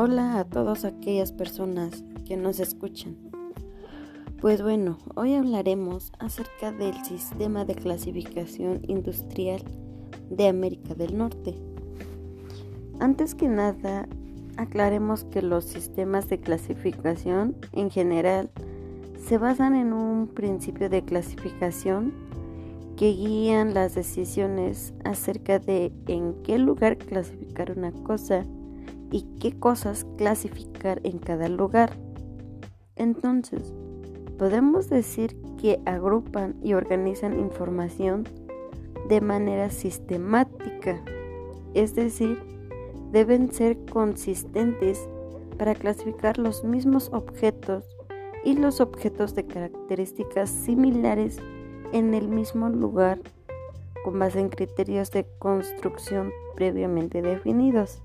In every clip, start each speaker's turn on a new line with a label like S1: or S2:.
S1: Hola a todas aquellas personas que nos escuchan. Pues bueno, hoy hablaremos acerca del sistema de clasificación industrial de América del Norte. Antes que nada, aclaremos que los sistemas de clasificación en general se basan en un principio de clasificación que guían las decisiones acerca de en qué lugar clasificar una cosa y qué cosas clasificar en cada lugar. Entonces, podemos decir que agrupan y organizan información de manera sistemática, es decir, deben ser consistentes para clasificar los mismos objetos y los objetos de características similares en el mismo lugar con base en criterios de construcción previamente definidos.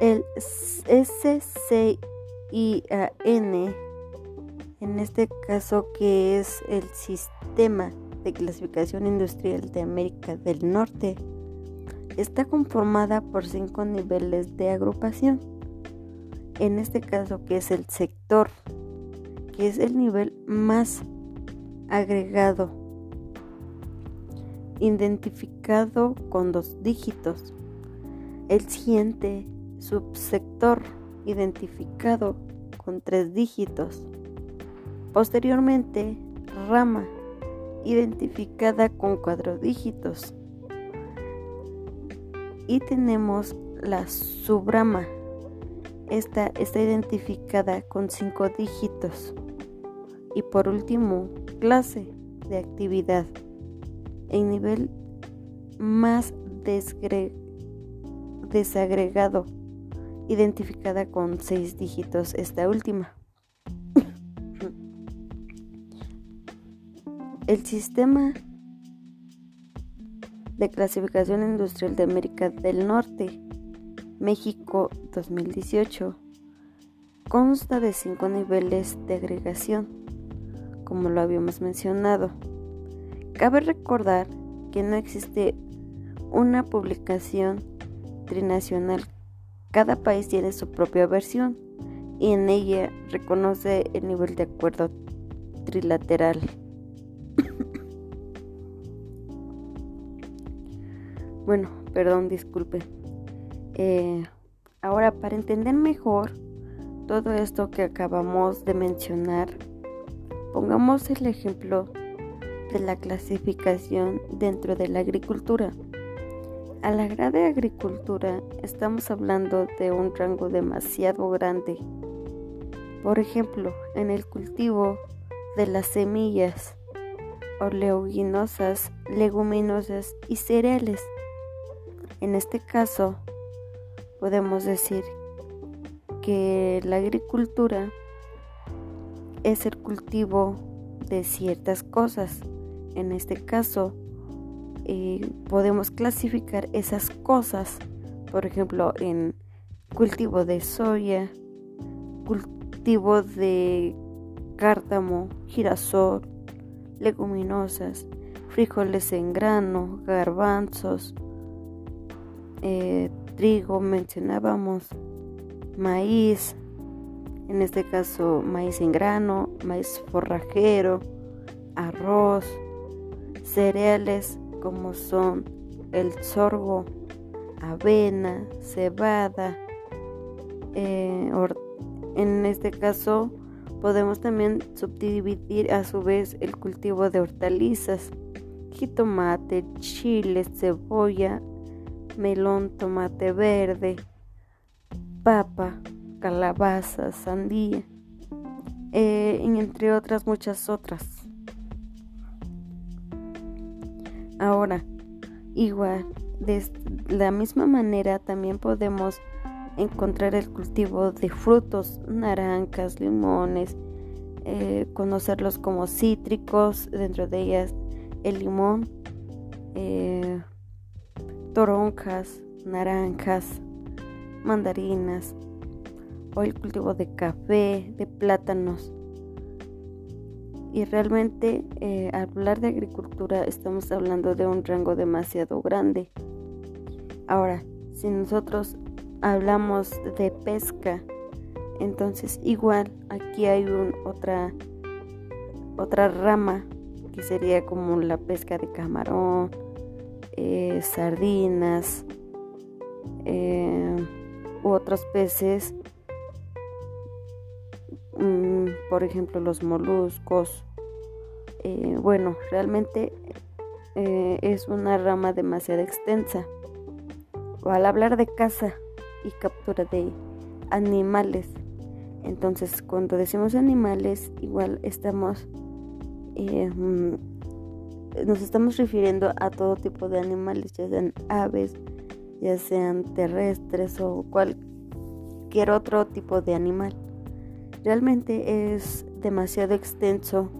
S1: El SCIAN, en este caso que es el Sistema de Clasificación Industrial de América del Norte, está conformada por cinco niveles de agrupación. En este caso que es el sector, que es el nivel más agregado, identificado con dos dígitos. El siguiente subsector, identificado con tres dígitos. Posteriormente, rama, identificada con cuatro dígitos. Y tenemos la subrama. Esta está identificada con cinco dígitos. Y por último, clase de actividad en nivel más desagregado, identificada con seis dígitos esta última. El sistema de clasificación industrial de América del Norte, México 2018, consta de cinco niveles de agregación como lo habíamos mencionado. Cabe recordar que no existe una publicación trinacional. Cada país tiene su propia versión y en ella reconoce el nivel de acuerdo trilateral. bueno, perdón, disculpe. Eh, ahora, para entender mejor todo esto que acabamos de mencionar, Pongamos el ejemplo de la clasificación dentro de la agricultura. A la de agricultura estamos hablando de un rango demasiado grande. Por ejemplo, en el cultivo de las semillas, oleaginosas, leguminosas y cereales. En este caso, podemos decir que la agricultura es el cultivo de ciertas cosas. En este caso, eh, podemos clasificar esas cosas, por ejemplo, en cultivo de soya, cultivo de cártamo, girasol, leguminosas, frijoles en grano, garbanzos, eh, trigo, mencionábamos, maíz, en este caso maíz en grano, maíz forrajero, arroz, cereales como son el sorgo, avena, cebada. Eh, en este caso podemos también subdividir a su vez el cultivo de hortalizas, jitomate, chile, cebolla, melón, tomate verde, papa, calabaza, sandía, eh, entre otras muchas otras. Ahora, igual, de la misma manera también podemos encontrar el cultivo de frutos, naranjas, limones, eh, conocerlos como cítricos, dentro de ellas el limón, eh, toronjas, naranjas, mandarinas, o el cultivo de café, de plátanos. Y realmente eh, al hablar de agricultura estamos hablando de un rango demasiado grande. Ahora, si nosotros hablamos de pesca, entonces igual aquí hay un, otra, otra rama que sería como la pesca de camarón, eh, sardinas eh, u otros peces, mm, por ejemplo los moluscos. Eh, bueno, realmente es una rama demasiado extensa. Al hablar de caza y captura de animales, entonces cuando decimos animales, igual estamos mm, nos estamos refiriendo a todo tipo de animales, ya sean aves, ya sean terrestres o cualquier otro tipo de animal. Realmente es demasiado extenso.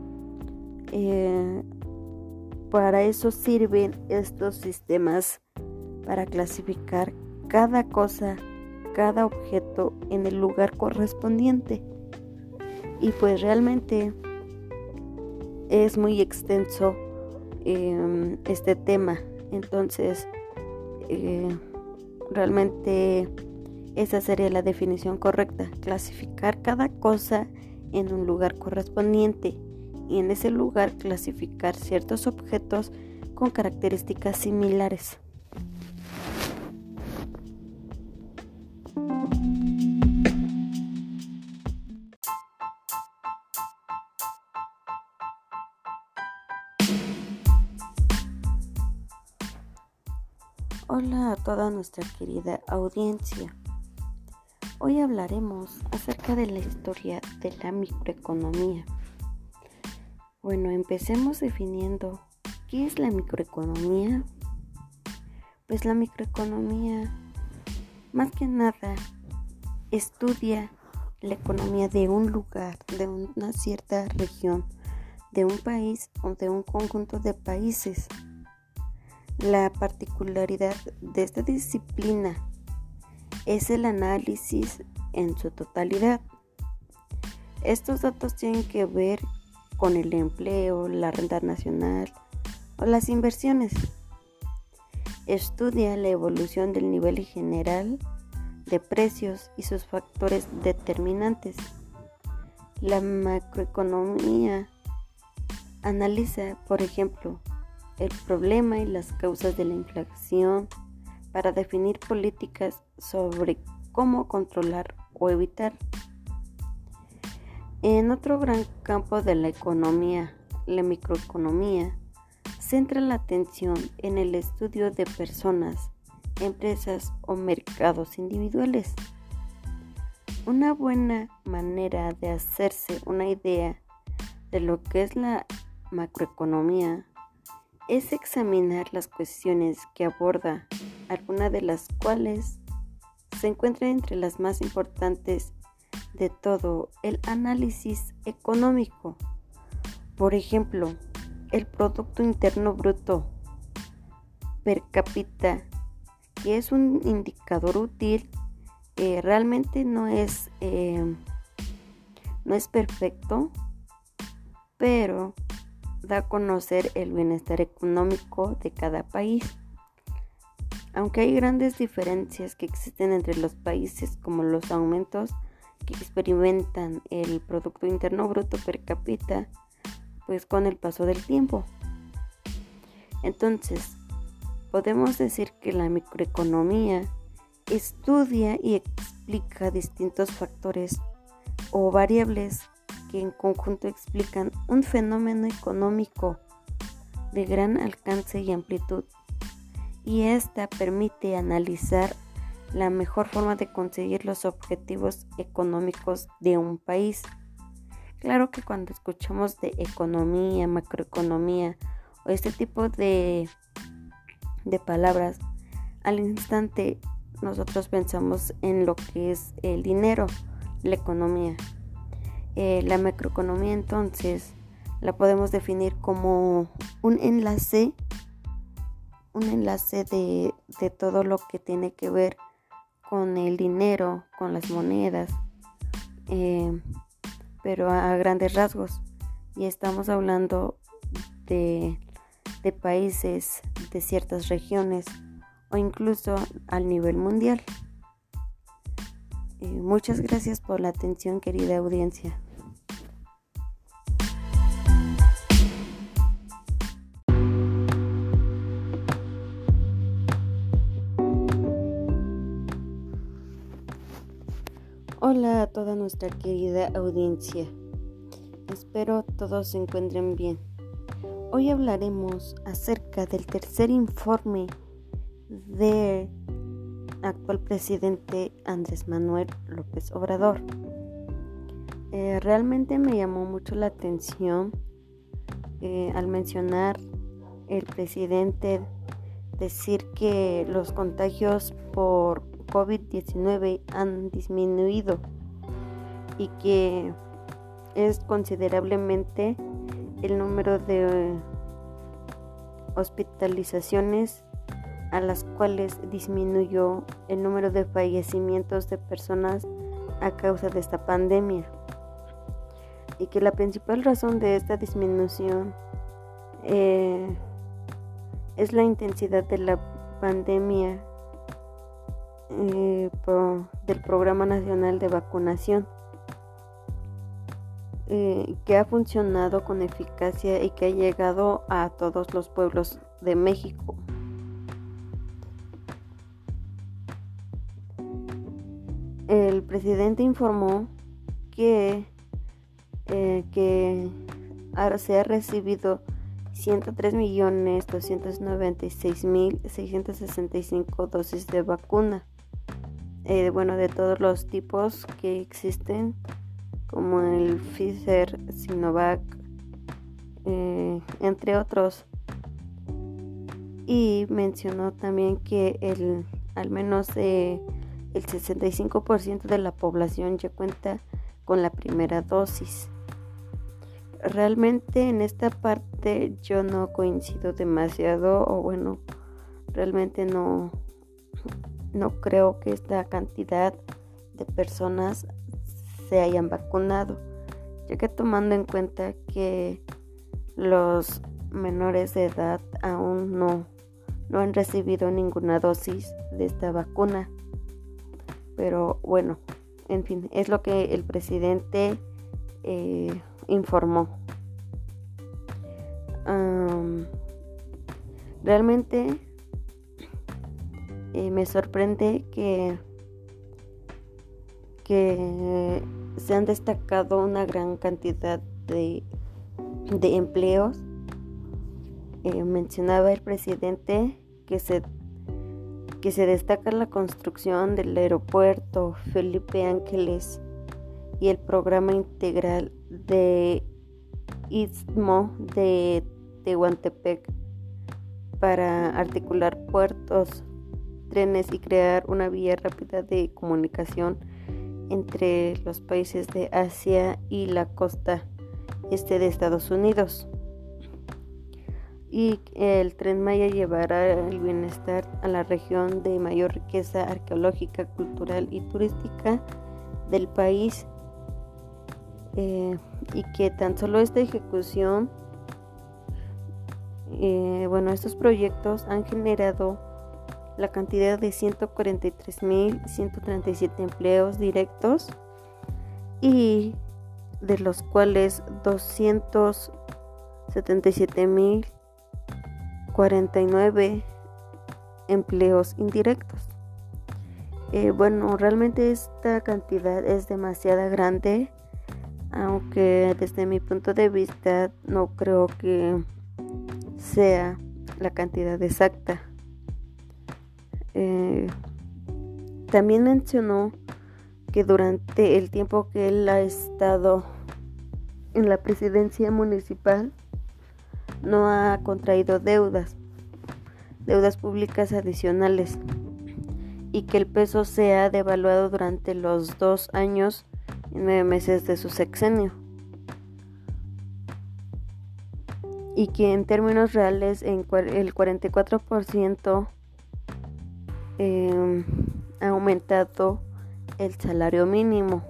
S1: Eh, para eso sirven estos sistemas para clasificar cada cosa, cada objeto en el lugar correspondiente. Y pues realmente es muy extenso Em, este tema. Entonces, eh, realmente esa sería la definición correcta, clasificar cada cosa en un lugar correspondiente y en ese lugar clasificar ciertos objetos con características similares. Hola a toda nuestra querida audiencia. Hoy hablaremos acerca de la historia de la microeconomía. Bueno, empecemos definiendo qué es la microeconomía. Pues la microeconomía, más que nada, estudia la economía de un lugar, de una cierta región, de un país o de un conjunto de países la particularidad de esta disciplina es el análisis en su totalidad. Estos datos tienen que ver con el empleo, la renta nacional o las inversiones. Estudia la evolución del nivel general de precios y sus factores determinantes. La macroeconomía analiza, por ejemplo, el problema y las causas de la inflación para definir políticas sobre cómo controlar o evitar. En otro gran campo de la economía, la microeconomía, centra la atención en el estudio de personas, empresas o mercados individuales. Una buena manera de hacerse una idea de lo que es la macroeconomía es examinar las cuestiones que aborda, algunas de las cuales se encuentran entre las más importantes de todo el análisis económico. Por ejemplo, el Producto Interno Bruto per cápita, que es un indicador útil, realmente no es, eh, no es perfecto, pero da a conocer el bienestar económico de cada país. Aunque hay grandes diferencias que existen entre los países como los aumentos que experimentan el Producto Interno Bruto per cápita, pues con el paso del tiempo. Entonces, podemos decir que la microeconomía estudia y explica distintos factores o variables que en conjunto explican un fenómeno económico de gran alcance y amplitud, y esta permite analizar la mejor forma de conseguir los objetivos económicos de un país. Claro que cuando escuchamos de economía, macroeconomía o este tipo de, de palabras, al instante nosotros pensamos en lo que es el dinero, la economía. Eh, la macroeconomía entonces la podemos definir como un enlace, un enlace de, todo lo que tiene que ver con el dinero, con las monedas, eh, pero a, grandes rasgos. Y estamos hablando de, de países, de ciertas regiones o incluso al nivel mundial. Eh, muchas gracias por la atención, querida audiencia. Toda nuestra querida audiencia. Espero todos se encuentren bien. Hoy hablaremos acerca del tercer informe del actual presidente Andrés Manuel López Obrador. Eh, realmente me llamó mucho la atención eh, al mencionar el presidente decir que los contagios por COVID-19 han disminuido y que es considerablemente el número de hospitalizaciones a las cuales disminuyó el número de fallecimientos de personas a causa de esta pandemia. Y que la principal razón de esta disminución eh, es la intensidad de la pandemia eh, del Programa Nacional de Vacunación, eh, que ha funcionado con eficacia y que ha llegado a todos los pueblos de México. El presidente informó que, eh, que se ha recibido 103.296.665 dosis de vacuna eh, bueno, de todos los tipos que existen, como el Pfizer, Sinovac, eh, entre otros. Y mencionó también que el, al menos eh, el 65% de la población ya cuenta con la primera dosis. Realmente en esta parte yo no coincido demasiado o bueno, realmente no no creo que esta cantidad de personas se hayan vacunado, ya que tomando en cuenta que los menores de edad aún no, no han recibido ninguna dosis de esta vacuna. Pero bueno, en fin, es lo que el presidente eh, informó. realmente me sorprende que, que se han destacado una gran cantidad de, de empleos. Eh, mencionaba el presidente que se, que se destaca la construcción del aeropuerto Felipe Ángeles y el programa integral de Istmo de Tehuantepec para articular puertos trenes y crear una vía rápida de comunicación entre los países de Asia y la costa este de Estados Unidos. Y el tren Maya llevará el bienestar a la región de mayor riqueza arqueológica, cultural y turística del país. Eh, y que tan solo esta ejecución, eh, bueno, estos proyectos han generado la cantidad de 143.137 empleos directos y de los cuales 277.049 empleos indirectos. Eh, bueno, realmente esta cantidad es demasiado grande, aunque desde mi punto de vista no creo que sea la cantidad exacta. Eh, también mencionó que durante el tiempo que él ha estado en la presidencia municipal no ha contraído deudas, deudas públicas adicionales y que el peso se ha devaluado durante los dos años y nueve meses de su sexenio. Y que en términos reales el 44% Em, ha aumentado el salario mínimo,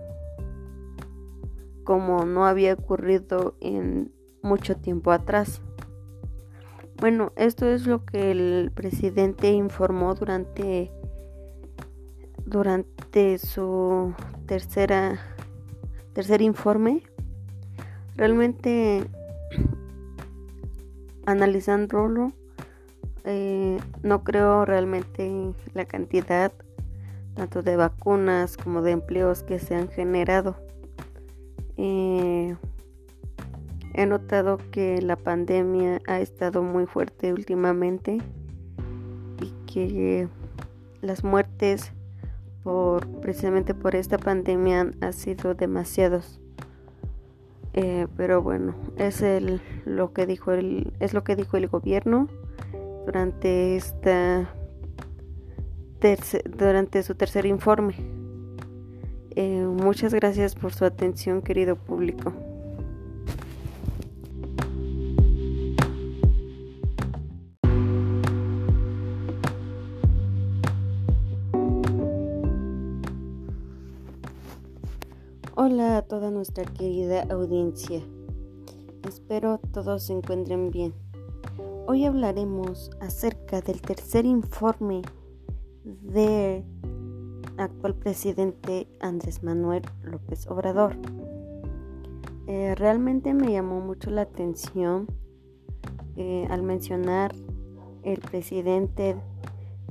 S1: como no había ocurrido en mucho tiempo atrás. Bueno, esto es lo que el presidente informó durante durante su tercera tercer informe realmente analizándolo eh, no creo realmente la cantidad tanto de vacunas como de empleos que se han generado eh, he notado que la pandemia ha estado muy fuerte últimamente y que las muertes por precisamente por esta pandemia han sido demasiados. Eh, pero bueno, es el, lo que dijo el, es lo que dijo el gobierno durante esta durante su tercer informe. Eh, muchas gracias por su atención, querido público. Hola a toda nuestra querida audiencia. Espero todos se encuentren bien. Hoy hablaremos acerca del tercer informe de actual presidente Andrés Manuel López Obrador. Eh, realmente me llamó mucho la atención eh, al mencionar el presidente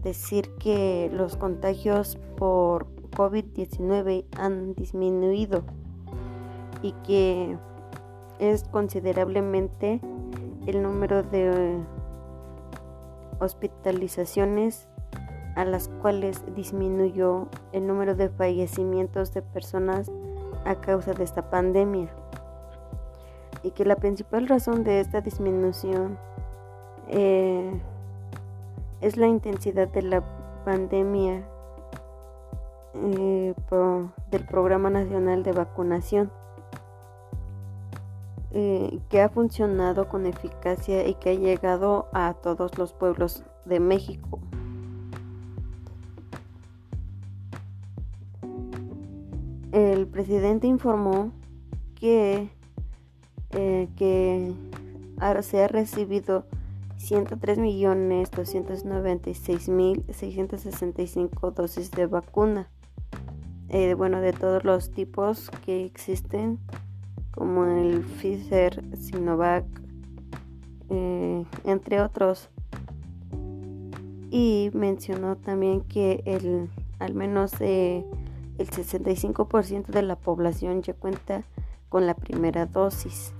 S1: decir que los contagios por COVID-19 han disminuido y que es considerablemente el número de hospitalizaciones a las cuales disminuyó el número de fallecimientos de personas a causa de esta pandemia. Y que la principal razón de esta disminución eh, es la intensidad de la pandemia eh, del Programa Nacional de Vacunación, eh, que ha funcionado con eficacia y que ha llegado a todos los pueblos de México. El presidente informó que, eh, que se ha recibido 103.296.665 dosis de vacuna eh, bueno, de todos los tipos que existen, como el Pfizer, Sinovac, eh, entre otros. Y mencionó también que el, al menos el 65% de la población ya cuenta con la primera dosis.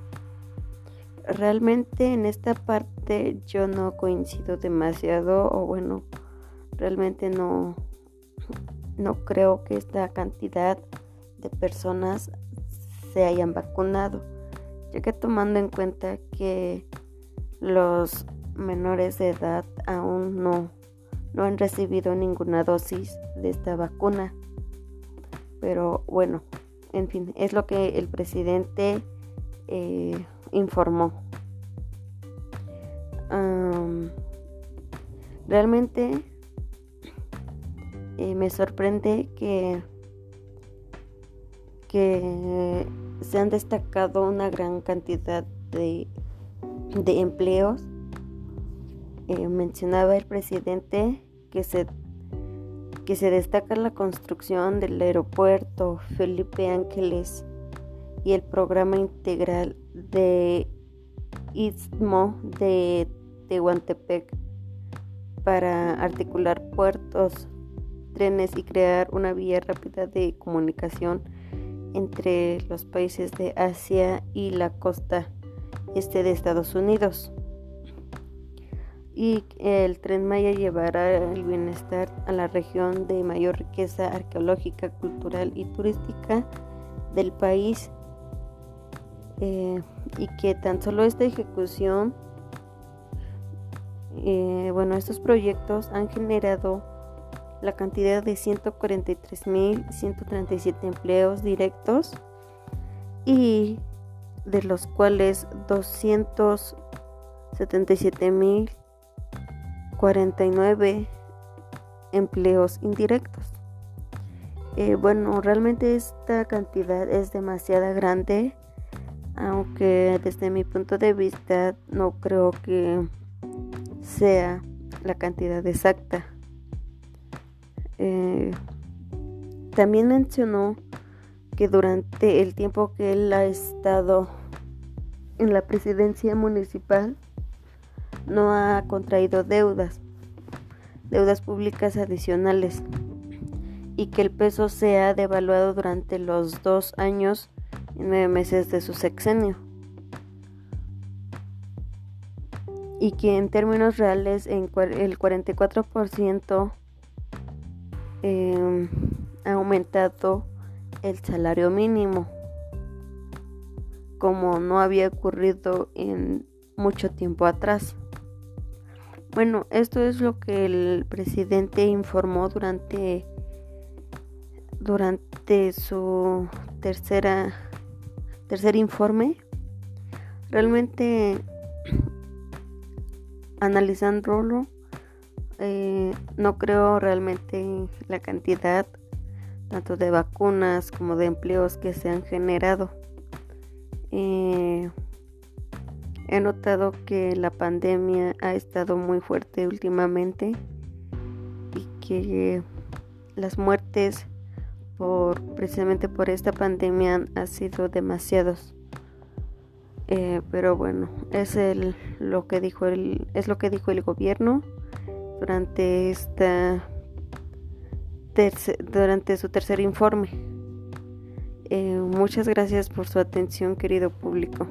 S1: Realmente en esta parte yo no coincido demasiado o bueno, realmente no, no creo que esta cantidad de personas se hayan vacunado, ya que tomando en cuenta que los menores de edad aún no, no han recibido ninguna dosis de esta vacuna. Pero bueno, en fin, es lo que el presidente eh, informó. realmente eh, me sorprende que, que se han destacado una gran cantidad de, de empleos. Eh, mencionaba el presidente que se, que se destaca la construcción del aeropuerto Felipe Ángeles y el programa integral de Istmo de Tehuantepec para articular puertos trenes y crear una vía rápida de comunicación entre los países de Asia y la costa este de Estados Unidos. Y el tren Maya llevará el bienestar a la región de mayor riqueza arqueológica, cultural y turística del país. Eh, y que tan solo esta ejecución, eh, bueno, estos proyectos han generado la cantidad de 143.137 empleos directos y de los cuales 277.049 empleos indirectos. Eh, bueno, realmente esta cantidad es demasiado grande, aunque desde mi punto de vista no creo que sea la cantidad exacta. Eh, también mencionó que durante el tiempo que él ha estado en la presidencia municipal no ha contraído deudas, deudas públicas adicionales y que el peso se ha devaluado durante los dos años y nueve meses de su sexenio. Y que en términos reales el 44% eh, ha aumentado el salario mínimo, como no había ocurrido en mucho tiempo atrás. Bueno, esto es lo que el presidente informó durante durante su tercera tercer informe. Realmente analizándolo eh, no creo realmente la cantidad tanto de vacunas como de empleos que se han generado. Eh, he notado que la pandemia ha estado muy fuerte últimamente y que las muertes por precisamente por esta pandemia han sido demasiados. Eh, pero bueno, es el, lo que dijo el, es lo que dijo el gobierno durante esta durante su tercer informe. Eh, muchas gracias por su atención, querido público.